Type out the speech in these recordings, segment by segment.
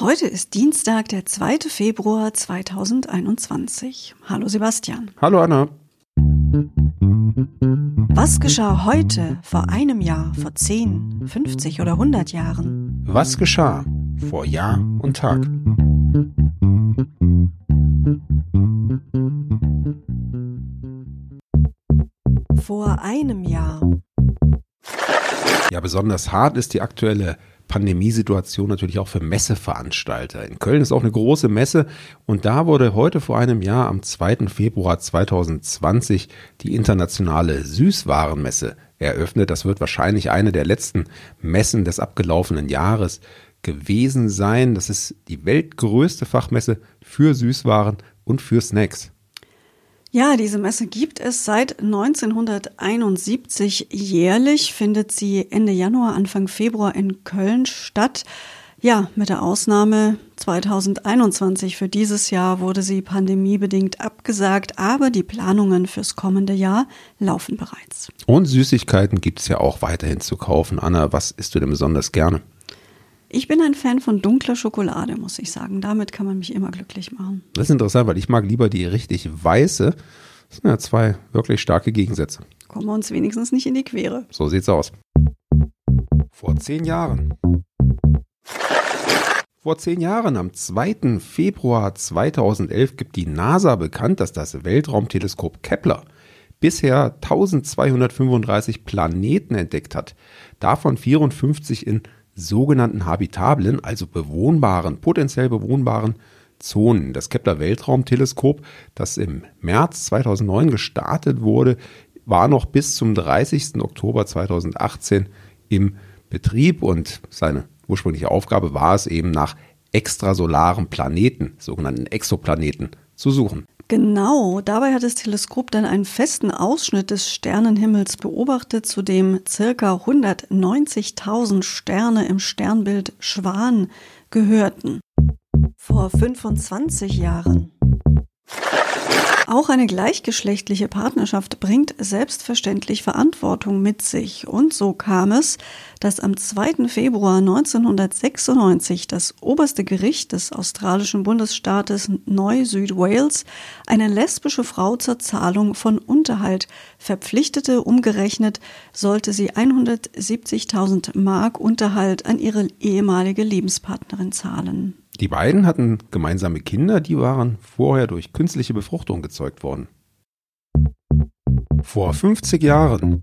Heute ist Dienstag, der 2. Februar 2021. Hallo Sebastian. Hallo Anna. Was geschah heute, vor einem Jahr, vor 10, 50 oder 100 Jahren? Was geschah vor Jahr und Tag? Vor einem Jahr. Ja, besonders hart ist die aktuelle Pandemiesituation natürlich auch für Messeveranstalter. In Köln ist auch eine große Messe und da wurde heute vor einem Jahr am 2. Februar 2020 die internationale Süßwarenmesse eröffnet. Das wird wahrscheinlich eine der letzten Messen des abgelaufenen Jahres gewesen sein. Das ist die weltgrößte Fachmesse für Süßwaren und für Snacks. Ja, diese Messe gibt es seit 1971 jährlich, findet sie Ende Januar, Anfang Februar in Köln statt. Ja, mit der Ausnahme 2021 für dieses Jahr wurde sie pandemiebedingt abgesagt, aber die Planungen fürs kommende Jahr laufen bereits. Und Süßigkeiten gibt es ja auch weiterhin zu kaufen. Anna, was isst du denn besonders gerne? Ich bin ein Fan von dunkler Schokolade, muss ich sagen. Damit kann man mich immer glücklich machen. Das ist interessant, weil ich mag lieber die richtig weiße. Das sind ja zwei wirklich starke Gegensätze. Kommen wir uns wenigstens nicht in die Quere. So sieht's aus. Vor zehn Jahren. Vor zehn Jahren, am 2. Februar 2011, gibt die NASA bekannt, dass das Weltraumteleskop Kepler bisher 1235 Planeten entdeckt hat, davon 54 in sogenannten habitablen, also bewohnbaren, potenziell bewohnbaren Zonen. Das Kepler Weltraumteleskop, das im März 2009 gestartet wurde, war noch bis zum 30. Oktober 2018 im Betrieb und seine ursprüngliche Aufgabe war es eben nach extrasolaren Planeten, sogenannten Exoplaneten, zu suchen. Genau, dabei hat das Teleskop dann einen festen Ausschnitt des Sternenhimmels beobachtet, zu dem circa 190.000 Sterne im Sternbild Schwan gehörten. Vor 25 Jahren auch eine gleichgeschlechtliche Partnerschaft bringt selbstverständlich Verantwortung mit sich. Und so kam es, dass am 2. Februar 1996 das oberste Gericht des australischen Bundesstaates Neu-Süd-Wales eine lesbische Frau zur Zahlung von Unterhalt verpflichtete. Umgerechnet sollte sie 170.000 Mark Unterhalt an ihre ehemalige Lebenspartnerin zahlen. Die beiden hatten gemeinsame Kinder, die waren vorher durch künstliche Befruchtung gezeugt worden. Vor 50 Jahren.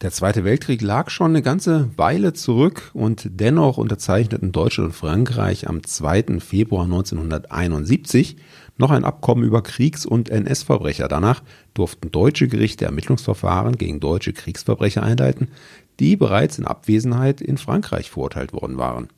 Der Zweite Weltkrieg lag schon eine ganze Weile zurück und dennoch unterzeichneten Deutschland und Frankreich am 2. Februar 1971 noch ein Abkommen über Kriegs- und NS-Verbrecher. Danach durften deutsche Gerichte Ermittlungsverfahren gegen deutsche Kriegsverbrecher einleiten, die bereits in Abwesenheit in Frankreich verurteilt worden waren.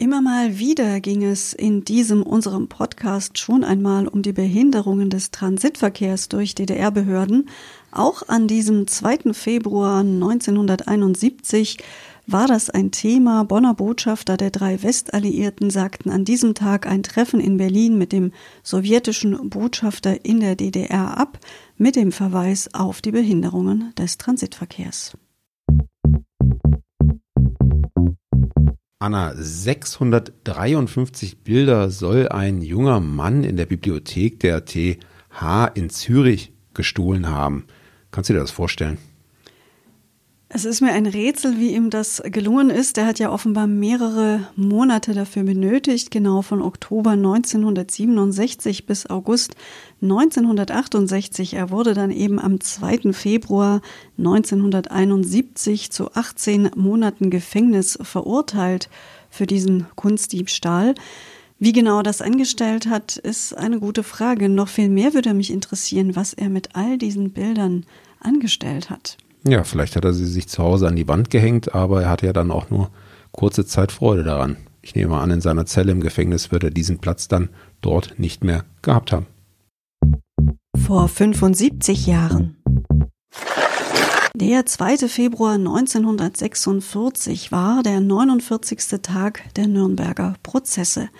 Immer mal wieder ging es in diesem unserem Podcast schon einmal um die Behinderungen des Transitverkehrs durch DDR-Behörden. Auch an diesem 2. Februar 1971 war das ein Thema. Bonner Botschafter der drei Westalliierten sagten an diesem Tag ein Treffen in Berlin mit dem sowjetischen Botschafter in der DDR ab, mit dem Verweis auf die Behinderungen des Transitverkehrs. Anna, 653 Bilder soll ein junger Mann in der Bibliothek der TH in Zürich gestohlen haben. Kannst du dir das vorstellen? Es ist mir ein Rätsel, wie ihm das gelungen ist. Er hat ja offenbar mehrere Monate dafür benötigt, genau von Oktober 1967 bis August 1968. Er wurde dann eben am 2. Februar 1971 zu 18 Monaten Gefängnis verurteilt für diesen Kunstdiebstahl. Wie genau das angestellt hat, ist eine gute Frage. Noch viel mehr würde mich interessieren, was er mit all diesen Bildern angestellt hat. Ja, vielleicht hat er sie sich zu Hause an die Wand gehängt, aber er hatte ja dann auch nur kurze Zeit Freude daran. Ich nehme an, in seiner Zelle im Gefängnis wird er diesen Platz dann dort nicht mehr gehabt haben. Vor 75 Jahren. Der 2. Februar 1946 war der 49. Tag der Nürnberger Prozesse.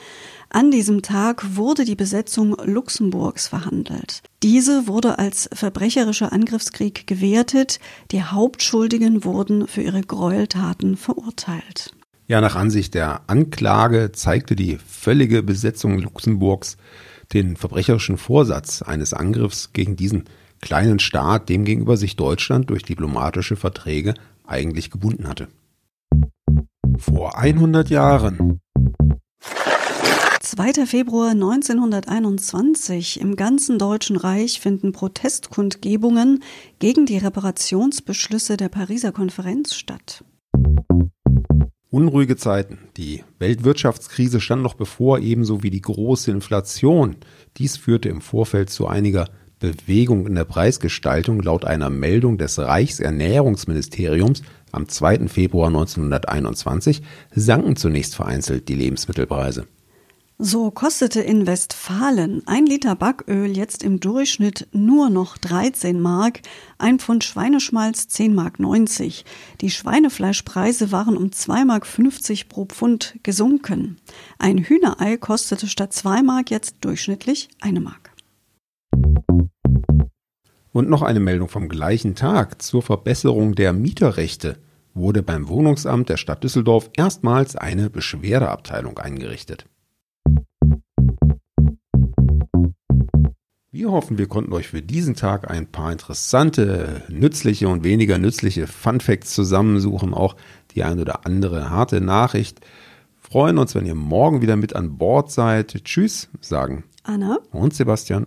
An diesem Tag wurde die Besetzung Luxemburgs verhandelt. Diese wurde als verbrecherischer Angriffskrieg gewertet, die Hauptschuldigen wurden für ihre Gräueltaten verurteilt. Ja, nach Ansicht der Anklage zeigte die völlige Besetzung Luxemburgs den verbrecherischen Vorsatz eines Angriffs gegen diesen kleinen Staat, dem gegenüber sich Deutschland durch diplomatische Verträge eigentlich gebunden hatte. Vor 100 Jahren. 2. Februar 1921. Im ganzen Deutschen Reich finden Protestkundgebungen gegen die Reparationsbeschlüsse der Pariser Konferenz statt. Unruhige Zeiten. Die Weltwirtschaftskrise stand noch bevor, ebenso wie die große Inflation. Dies führte im Vorfeld zu einiger Bewegung in der Preisgestaltung. Laut einer Meldung des Reichsernährungsministeriums am 2. Februar 1921 sanken zunächst vereinzelt die Lebensmittelpreise. So kostete in Westfalen ein Liter Backöl jetzt im Durchschnitt nur noch 13 Mark, ein Pfund Schweineschmalz 10 Mark 90. Die Schweinefleischpreise waren um 2 Mark 50 pro Pfund gesunken. Ein Hühnerei kostete statt 2 Mark jetzt durchschnittlich eine Mark. Und noch eine Meldung vom gleichen Tag zur Verbesserung der Mieterrechte wurde beim Wohnungsamt der Stadt Düsseldorf erstmals eine Beschwerdeabteilung eingerichtet. Wir hoffen, wir konnten euch für diesen Tag ein paar interessante, nützliche und weniger nützliche Fun Facts zusammensuchen, auch die ein oder andere harte Nachricht. Freuen uns, wenn ihr morgen wieder mit an Bord seid. Tschüss, sagen Anna und Sebastian.